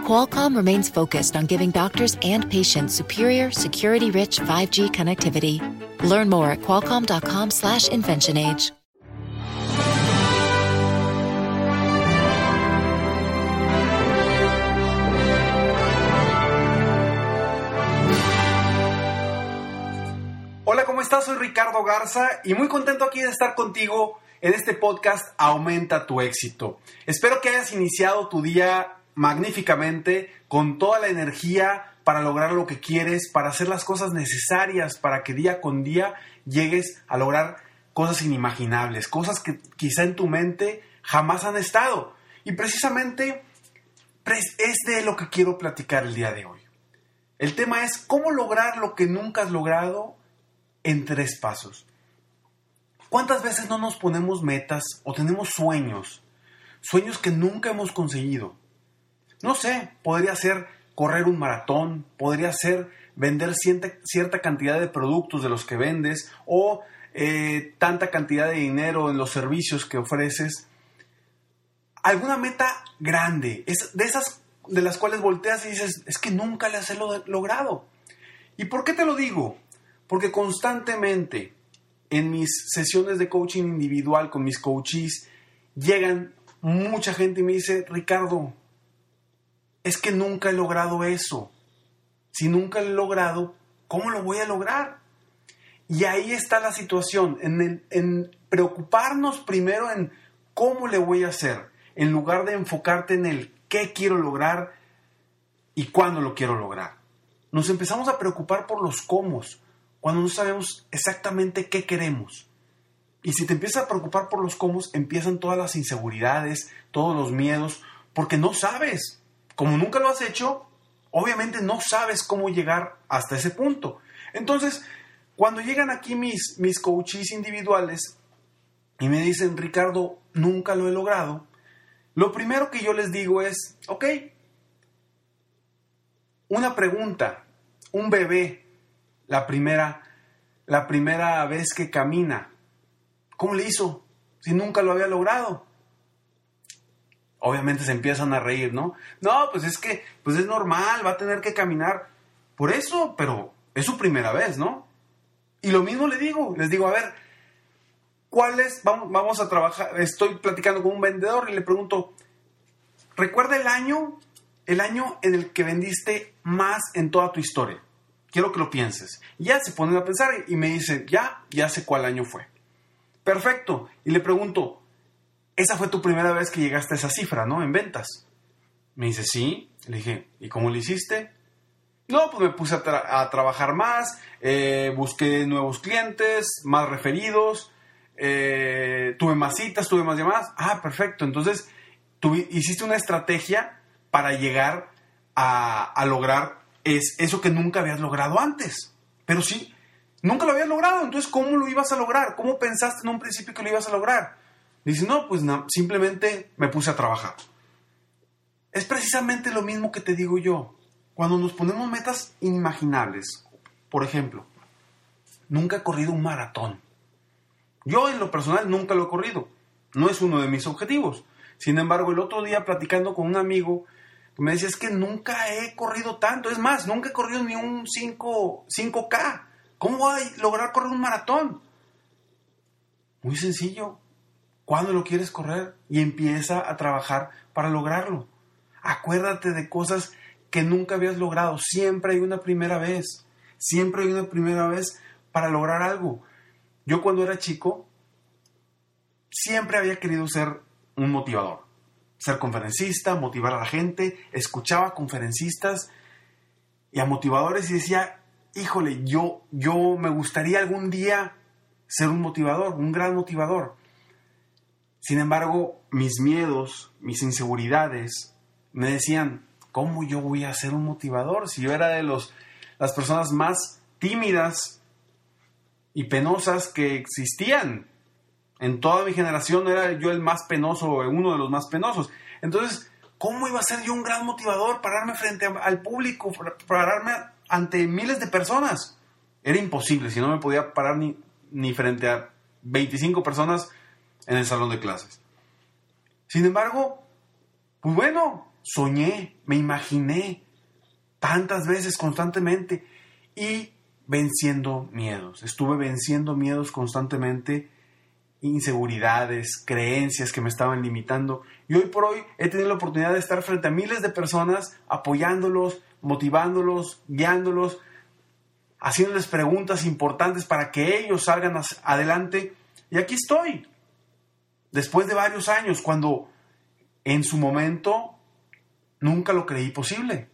Qualcomm remains focused on giving doctors and patients superior, security-rich 5G connectivity. Learn more at qualcomm.com/slash inventionage. Hola, ¿cómo estás? Soy Ricardo Garza y muy contento aquí de estar contigo en este podcast Aumenta tu éxito. Espero que hayas iniciado tu día magníficamente, con toda la energía para lograr lo que quieres, para hacer las cosas necesarias para que día con día llegues a lograr cosas inimaginables, cosas que quizá en tu mente jamás han estado. Y precisamente es de lo que quiero platicar el día de hoy. El tema es cómo lograr lo que nunca has logrado en tres pasos. ¿Cuántas veces no nos ponemos metas o tenemos sueños? Sueños que nunca hemos conseguido. No sé, podría ser correr un maratón, podría ser vender cierta, cantidad de productos de los que vendes o eh, tanta cantidad de dinero en los servicios que ofreces. Alguna meta grande, es de esas de las cuales volteas y dices, es que nunca las he logrado. ¿Y por qué te lo digo? Porque constantemente en mis sesiones de coaching individual con mis coaches llegan mucha gente y me dice, Ricardo, es que nunca he logrado eso. Si nunca lo he logrado, ¿cómo lo voy a lograr? Y ahí está la situación, en, en preocuparnos primero en cómo le voy a hacer, en lugar de enfocarte en el qué quiero lograr y cuándo lo quiero lograr. Nos empezamos a preocupar por los cómo, cuando no sabemos exactamente qué queremos. Y si te empiezas a preocupar por los cómo, empiezan todas las inseguridades, todos los miedos, porque no sabes como nunca lo has hecho, obviamente no sabes cómo llegar hasta ese punto. Entonces, cuando llegan aquí mis, mis coaches individuales y me dicen, Ricardo, nunca lo he logrado, lo primero que yo les digo es, ok, una pregunta, un bebé, la primera, la primera vez que camina, ¿cómo le hizo? Si nunca lo había logrado obviamente se empiezan a reír, ¿no? No, pues es que, pues es normal, va a tener que caminar por eso, pero es su primera vez, ¿no? Y lo mismo le digo, les digo, a ver, ¿cuál es? Vamos, vamos a trabajar, estoy platicando con un vendedor y le pregunto, ¿recuerda el año, el año en el que vendiste más en toda tu historia? Quiero que lo pienses. Ya se ponen a pensar y me dice, ya, ya sé cuál año fue. Perfecto. Y le pregunto, esa fue tu primera vez que llegaste a esa cifra, ¿no? En ventas. Me dice, sí. Le dije, ¿y cómo lo hiciste? No, pues me puse a, trabajar más, eh, busqué nuevos clientes, más referidos, eh, tuve más citas, tuve más llamadas. Ah, perfecto. Entonces, tú hiciste una estrategia para llegar a, lograr es, eso que nunca habías logrado antes. Pero sí, nunca lo habías logrado. Entonces, ¿cómo lo ibas a lograr? ¿Cómo pensaste en un principio que lo ibas a lograr? Dice, no, pues simplemente me puse a trabajar. Es precisamente lo mismo que te digo yo. Cuando nos ponemos metas inimaginables, por ejemplo, nunca he corrido un maratón. Yo en lo personal nunca lo he corrido. No es uno de mis objetivos. Sin embargo, el otro día platicando con un amigo, me decía, es que nunca he corrido tanto. Es más, nunca he corrido ni un 5, 5K. ¿Cómo voy a lograr correr un maratón? Muy sencillo. ¿Cuándo lo quieres correr? Y empieza a trabajar para lograrlo. Acuérdate de cosas que nunca habías logrado. Siempre hay una primera vez. Siempre hay una primera vez para lograr algo. Yo cuando era chico, siempre había querido ser un motivador. Ser conferencista, motivar a la gente. Escuchaba conferencistas y a motivadores y decía, híjole, yo, yo me gustaría algún día ser un motivador, un gran motivador. Sin embargo, mis miedos, mis inseguridades me decían, ¿cómo yo voy a ser un motivador si yo era de los, las personas más tímidas y penosas que existían? En toda mi generación era yo el más penoso, uno de los más penosos. Entonces, ¿cómo iba a ser yo un gran motivador pararme frente al público, pararme ante miles de personas? Era imposible, si no me podía parar ni, ni frente a 25 personas en el salón de clases. Sin embargo, pues bueno, soñé, me imaginé tantas veces constantemente y venciendo miedos. Estuve venciendo miedos constantemente, inseguridades, creencias que me estaban limitando. Y hoy por hoy he tenido la oportunidad de estar frente a miles de personas, apoyándolos, motivándolos, guiándolos, haciéndoles preguntas importantes para que ellos salgan adelante. Y aquí estoy, después de varios años, cuando en su momento nunca lo creí posible.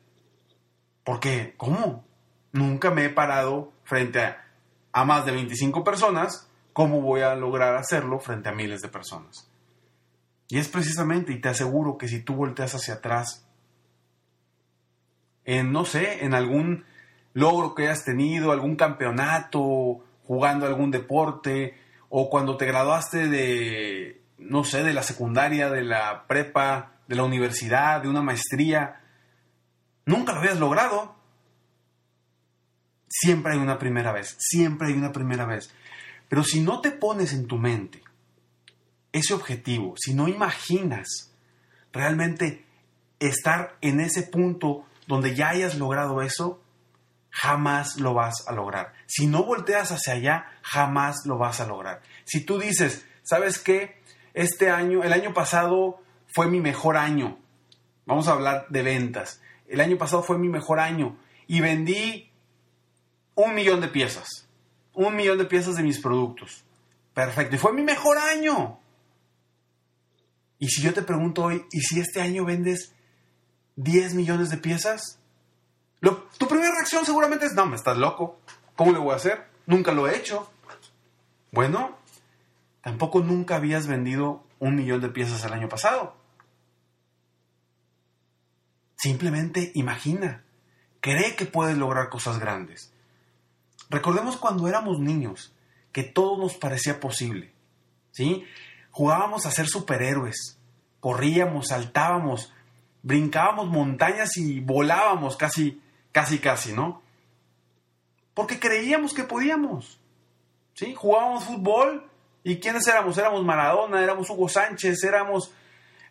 Porque, ¿cómo? Nunca me he parado frente a, más de 25 personas. ¿Cómo voy a lograr hacerlo frente a miles de personas? Y es precisamente, y te aseguro que si tú volteas hacia atrás, en, no sé, en algún logro que hayas tenido, algún campeonato, jugando algún deporte, o cuando te graduaste de, no sé, de la secundaria, de la prepa, de la universidad, de una maestría, nunca lo habías logrado. Siempre hay una primera vez, siempre hay una primera vez. Pero si no te pones en tu mente ese objetivo, si no imaginas realmente estar en ese punto donde ya hayas logrado eso, jamás lo vas a lograr. Si no volteas hacia allá, jamás lo vas a lograr. Si tú dices, ¿sabes qué? Este año, el año pasado fue mi mejor año. Vamos a hablar de ventas. El año pasado fue mi mejor año y vendí un millón de piezas. Un millón de piezas de mis productos. Perfecto. Y fue mi mejor año. Y si yo te pregunto hoy, ¿y si este año vendes 10 millones de piezas? tu primera reacción seguramente es, no, me estás loco. ¿Cómo le voy a hacer? Nunca lo he hecho. Bueno, tampoco nunca habías vendido un millón de piezas el año pasado. Simplemente imagina, cree que puedes lograr cosas grandes. Recordemos cuando éramos niños, que todo nos parecía posible. ¿sí? Jugábamos a ser superhéroes, corríamos, saltábamos, brincábamos montañas y volábamos casi, casi, casi, ¿no? Porque creíamos que podíamos. ¿sí? Jugábamos fútbol y ¿quiénes éramos? Éramos Maradona, éramos Hugo Sánchez, éramos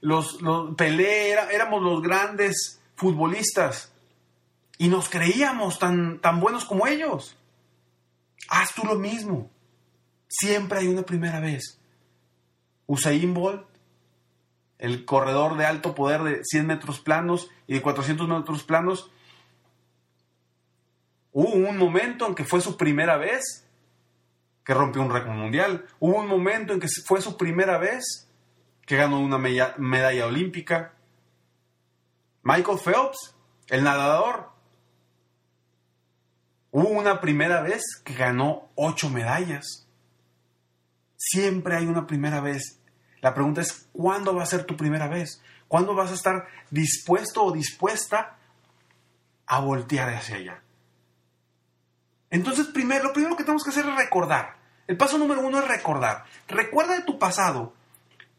los, Pelé, éramos los grandes futbolistas y nos creíamos tan, tan buenos como ellos. Haz tú lo mismo. Siempre hay una primera vez. Usain Bolt, el corredor de alto poder de 100 metros planos y de 400 metros planos, hubo un momento en que fue su primera vez que rompió un récord mundial. Hubo un momento en que fue su primera vez que ganó una medalla olímpica. Michael Phelps, el nadador, hubo una primera vez que ganó ocho medallas. Siempre hay una primera vez. La pregunta es, ¿cuándo va a ser tu primera vez? ¿Cuándo vas a estar dispuesto o dispuesta a voltear hacia allá? Entonces, primero, lo primero que tenemos que hacer es recordar. El paso número uno es recordar. Recuerda de tu pasado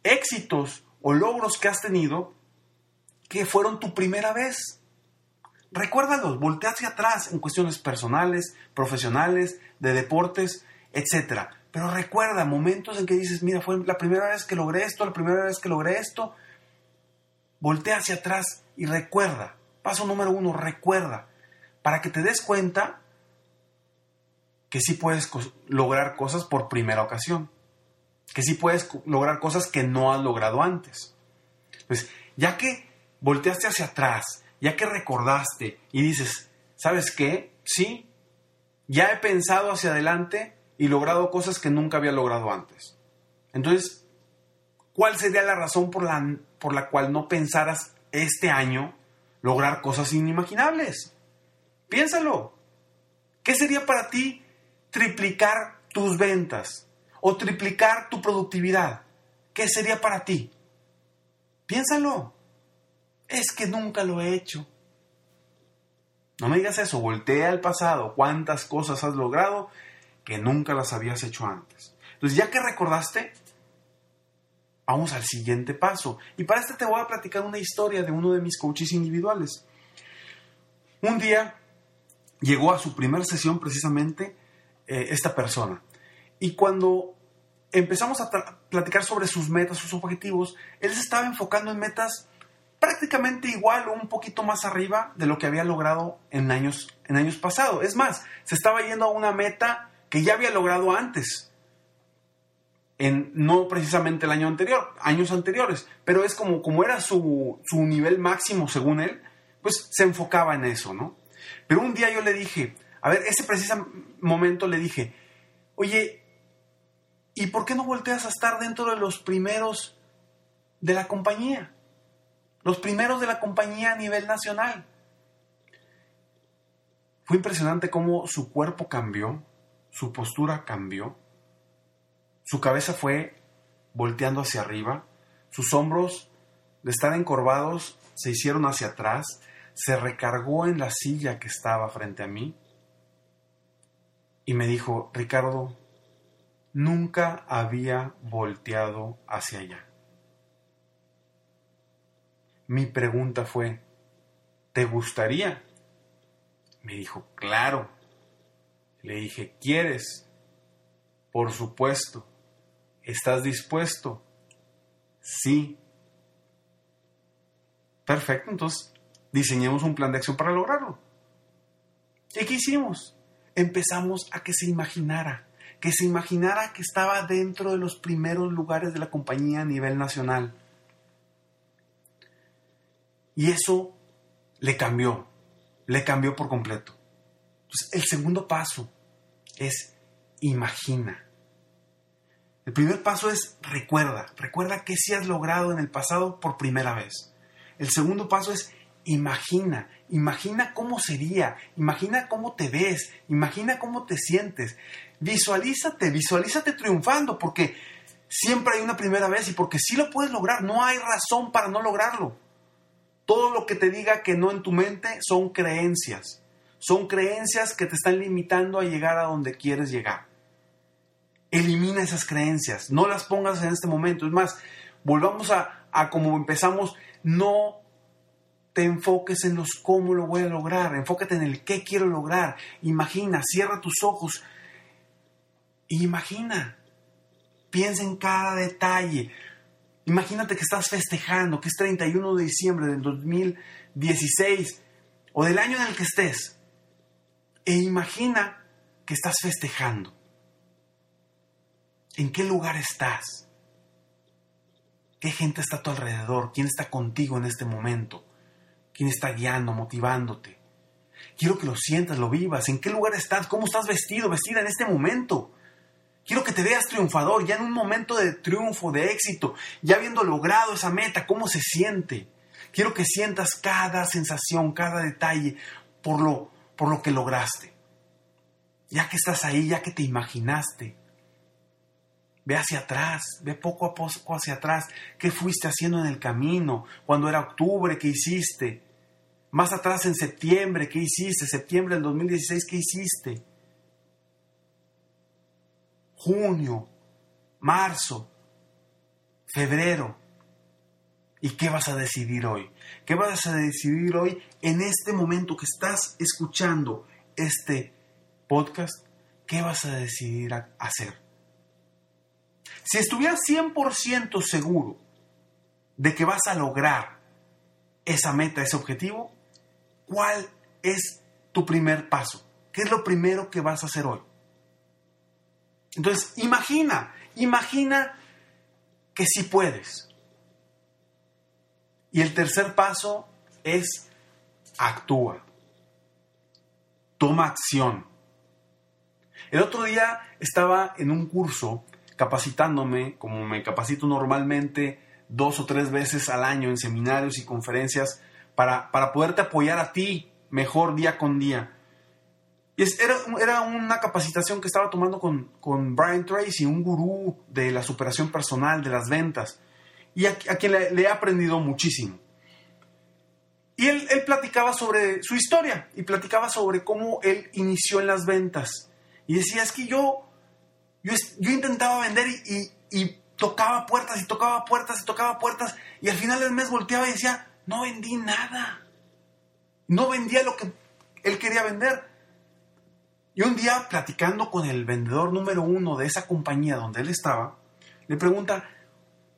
éxitos o logros que has tenido que fueron tu primera vez. Recuérdalos, voltea hacia atrás en cuestiones personales, profesionales, de deportes, etc. Pero recuerda momentos en que dices, mira, fue la primera vez que logré esto, la primera vez que logré esto. Voltea hacia atrás y recuerda. Paso número uno, recuerda. Para que te des cuenta que sí puedes lograr cosas por primera ocasión. Que sí puedes lograr cosas que no has logrado antes. Pues ya que volteaste hacia atrás, ya que recordaste y dices, ¿sabes qué? Sí, ya he pensado hacia adelante y logrado cosas que nunca había logrado antes. Entonces, ¿cuál sería la razón por la, por la cual no pensaras este año lograr cosas inimaginables? Piénsalo. ¿Qué sería para ti triplicar tus ventas o triplicar tu productividad? ¿Qué sería para ti? Piénsalo. Es que nunca lo he hecho. No me digas eso, voltea al pasado. ¿Cuántas cosas has logrado que nunca las habías hecho antes? Entonces, ya que recordaste, vamos al siguiente paso. Y para este te voy a platicar una historia de uno de mis coaches individuales. Un día llegó a su primera sesión precisamente eh, esta persona. Y cuando empezamos a platicar sobre sus metas, sus objetivos, él se estaba enfocando en metas prácticamente igual o un poquito más arriba de lo que había logrado en años, en años pasados. Es más, se estaba yendo a una meta que ya había logrado antes. En, no precisamente el año anterior, años anteriores, pero es como, como era su, su nivel máximo según él, pues se enfocaba en eso, ¿no? Pero un día yo le dije, a ver, ese preciso momento le dije, oye, ¿y por qué no volteas a estar dentro de los primeros de la compañía? Los primeros de la compañía a nivel nacional. Fue impresionante cómo su cuerpo cambió, su postura cambió, su cabeza fue volteando hacia arriba, sus hombros de estar encorvados se hicieron hacia atrás, se recargó en la silla que estaba frente a mí y me dijo, Ricardo, nunca había volteado hacia allá. Mi pregunta fue, ¿te gustaría? Me dijo, claro. Le dije, ¿quieres? Por supuesto. ¿Estás dispuesto? Sí. Perfecto, entonces diseñemos un plan de acción para lograrlo. ¿Y qué hicimos? Empezamos a que se imaginara, que se imaginara que estaba dentro de los primeros lugares de la compañía a nivel nacional. Y eso le cambió, le cambió por completo. Entonces, el segundo paso es imagina. El primer paso es recuerda, recuerda qué sí has logrado en el pasado por primera vez. El segundo paso es imagina, imagina cómo sería, imagina cómo te ves, imagina cómo te sientes. Visualízate, visualízate triunfando, porque siempre hay una primera vez y porque sí lo puedes lograr, no hay razón para no lograrlo. Todo lo que te diga que no en tu mente son creencias. Son creencias que te están limitando a llegar a donde quieres llegar. Elimina esas creencias, no las pongas en este momento. Es más, volvamos a, a como empezamos, no te enfoques en los cómo lo voy a lograr, enfócate en el qué quiero lograr. Imagina, cierra tus ojos. Imagina, piensa en cada detalle. Imagínate que estás festejando, que es 31 de diciembre del 2016 o del año en el que estés. E imagina que estás festejando. ¿En qué lugar estás? ¿Qué gente está a tu alrededor? ¿Quién está contigo en este momento? ¿Quién está guiando, motivándote? Quiero que lo sientas, lo vivas. ¿En qué lugar estás? ¿Cómo estás vestido, vestida en este momento? Quiero que te veas triunfador, ya en un momento de triunfo, de éxito, ya habiendo logrado esa meta, ¿cómo se siente? Quiero que sientas cada sensación, cada detalle por lo, por lo que lograste. Ya que estás ahí, ya que te imaginaste, ve hacia atrás, ve poco a poco hacia atrás, qué fuiste haciendo en el camino, cuando era octubre, qué hiciste, más atrás en septiembre, ¿qué hiciste? Septiembre del 2016, ¿qué hiciste? Junio, marzo, febrero. ¿Y qué vas a decidir hoy? ¿Qué vas a decidir hoy en este momento que estás escuchando este podcast? ¿Qué vas a decidir hacer? Si estuvieras 100% seguro de que vas a lograr esa meta, ese objetivo, ¿Cuál es tu primer paso? ¿Qué es lo primero que vas a hacer hoy? Entonces, imagina, imagina que sí puedes. Y el tercer paso es actúa. Toma acción. El otro día estaba en un curso capacitándome, como me capacito normalmente dos o tres veces al año en seminarios y conferencias para, poderte apoyar a ti mejor día con día. Y era, era, una capacitación que estaba tomando con, con, Brian Tracy, un gurú de la superación personal, de las ventas, y a, quien le, he aprendido muchísimo. Y él, él, platicaba sobre su historia y platicaba sobre cómo él inició en las ventas. Y decía, es que yo, yo, yo intentaba vender y, y, tocaba puertas y tocaba puertas y tocaba puertas y al final del mes volteaba y decía, no vendí nada. No vendía lo que él quería vender. Y un día, platicando con el vendedor número uno de esa compañía donde él estaba, le pregunta,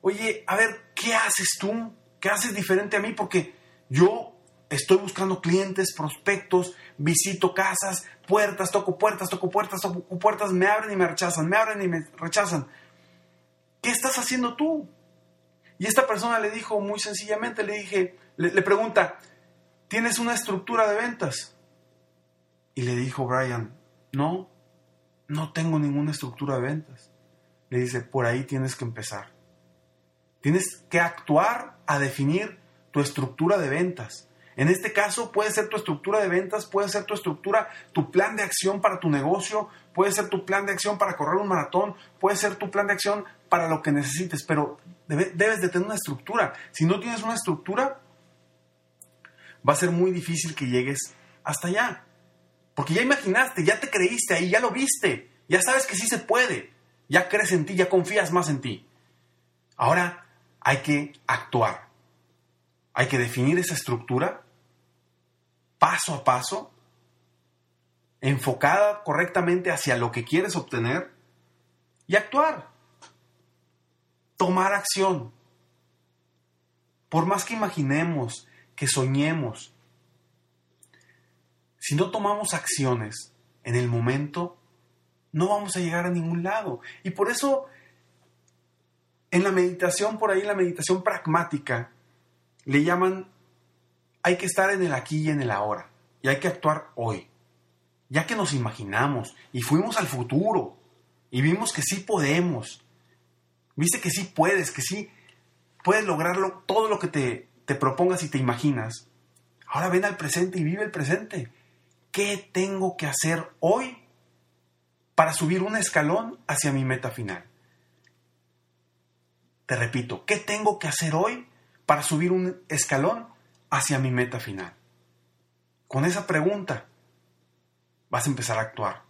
oye, a ver, ¿qué haces tú? ¿Qué haces diferente a mí? Porque yo estoy buscando clientes, prospectos, visito casas, puertas, toco puertas, toco puertas, toco puertas, me abren y me rechazan, me abren y me rechazan. ¿Qué estás haciendo tú? Y esta persona le dijo muy sencillamente, le dije, le, pregunta, ¿tienes una estructura de ventas? Y le dijo Brian, no, no tengo ninguna estructura de ventas. Le dice, por ahí tienes que empezar. Tienes que actuar a definir tu estructura de ventas. En este caso puede ser tu estructura de ventas, puede ser tu estructura, tu plan de acción para tu negocio, puede ser tu plan de acción para correr un maratón, puede ser tu plan de acción para lo que necesites, pero debes de tener una estructura. Si no tienes una estructura, va a ser muy difícil que llegues hasta allá. Porque ya imaginaste, ya te creíste ahí, ya lo viste, ya sabes que sí se puede, ya crees en ti, ya confías más en ti. Ahora hay que actuar. Hay que definir esa estructura paso a paso, enfocada correctamente hacia lo que quieres obtener y actuar. Tomar acción. Por más que imaginemos, que soñemos, si no tomamos acciones en el momento, no vamos a llegar a ningún lado. Y por eso, en la meditación, por ahí, la meditación pragmática, le llaman hay que estar en el aquí y en el ahora. Y hay que actuar hoy. Ya que nos imaginamos y fuimos al futuro y vimos que sí podemos. Viste que sí puedes, que sí puedes lograrlo todo lo que te, te propongas y te imaginas. Ahora ven al presente y vive el presente. ¿Qué tengo que hacer hoy para subir un escalón hacia mi meta final? Te repito, ¿qué tengo que hacer hoy para subir un escalón hacia mi meta final? Con esa pregunta vas a empezar a actuar.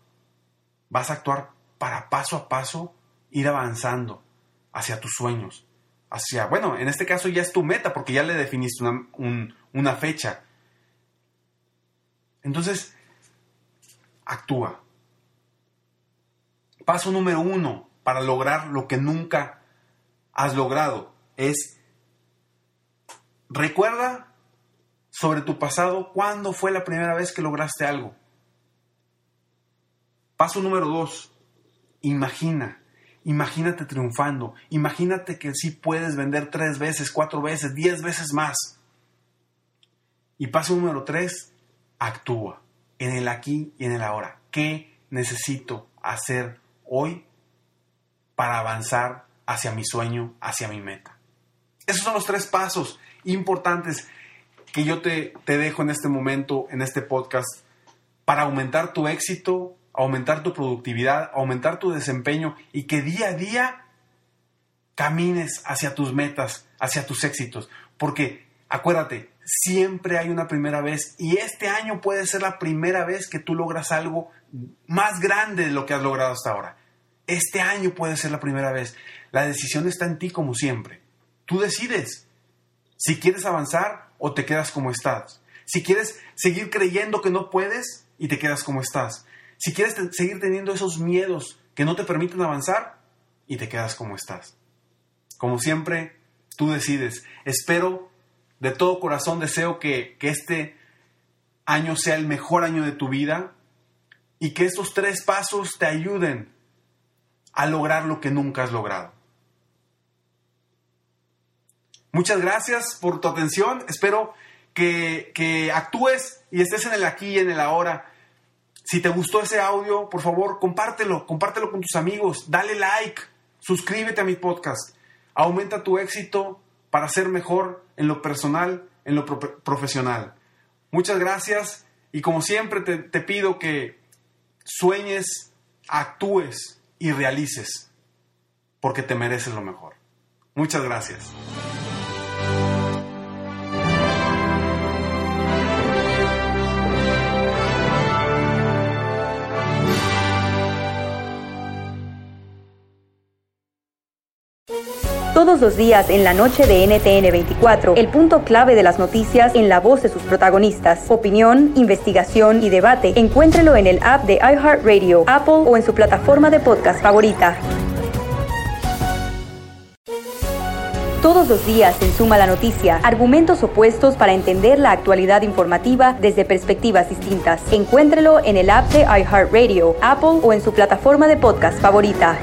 Vas a actuar para paso a paso ir avanzando hacia tus sueños. Hacia, bueno, en este caso ya es tu meta porque ya le definiste una, una fecha. Entonces, actúa. Paso número uno para lograr lo que nunca has logrado es recuerda sobre tu pasado, ¿cuándo fue la primera vez que lograste algo? Paso número dos, imagina, imagínate triunfando, imagínate que sí puedes vender tres veces, cuatro veces, diez veces más. Y paso número tres, actúa en el aquí y en el ahora. ¿Qué necesito hacer hoy para avanzar hacia mi sueño, hacia mi meta? Esos son los tres pasos importantes que yo te, te dejo en este momento, en este podcast, para aumentar tu éxito, aumentar tu productividad, aumentar tu desempeño y que día a día camines hacia tus metas, hacia tus éxitos. Porque acuérdate, siempre hay una primera vez y este año puede ser la primera vez que tú logras algo más grande de lo que has logrado hasta ahora. Este año puede ser la primera vez. La decisión está en ti como siempre. Tú decides si quieres avanzar o te quedas como estás. Si quieres seguir creyendo que no puedes y te quedas como estás. Si quieres seguir teniendo esos miedos que no te permiten avanzar y te quedas como estás. Como siempre, tú decides. Espero, de todo corazón deseo que, que este año sea el mejor año de tu vida y que estos tres pasos te ayuden a lograr lo que nunca has logrado. Muchas gracias por tu atención. Espero que, actúes y estés en el aquí y en el ahora. Si te gustó ese audio, por favor, compártelo, compártelo con tus amigos, dale like, suscríbete a mi podcast. Aumenta tu éxito para ser mejor en lo personal, en lo profesional. Muchas gracias y como siempre te, te pido que sueñes, actúes y realices, porque te mereces lo mejor. Muchas gracias. Todos los días en la noche de NTN 24, el punto clave de las noticias en la voz de sus protagonistas. Opinión, investigación y debate. Encuéntrelo en el app de iHeartRadio, Apple o en su plataforma de podcast favorita. Todos los días en Suma la Noticia, argumentos opuestos para entender la actualidad informativa desde perspectivas distintas. Encuéntrelo en el app de iHeartRadio, Apple o en su plataforma de podcast favorita.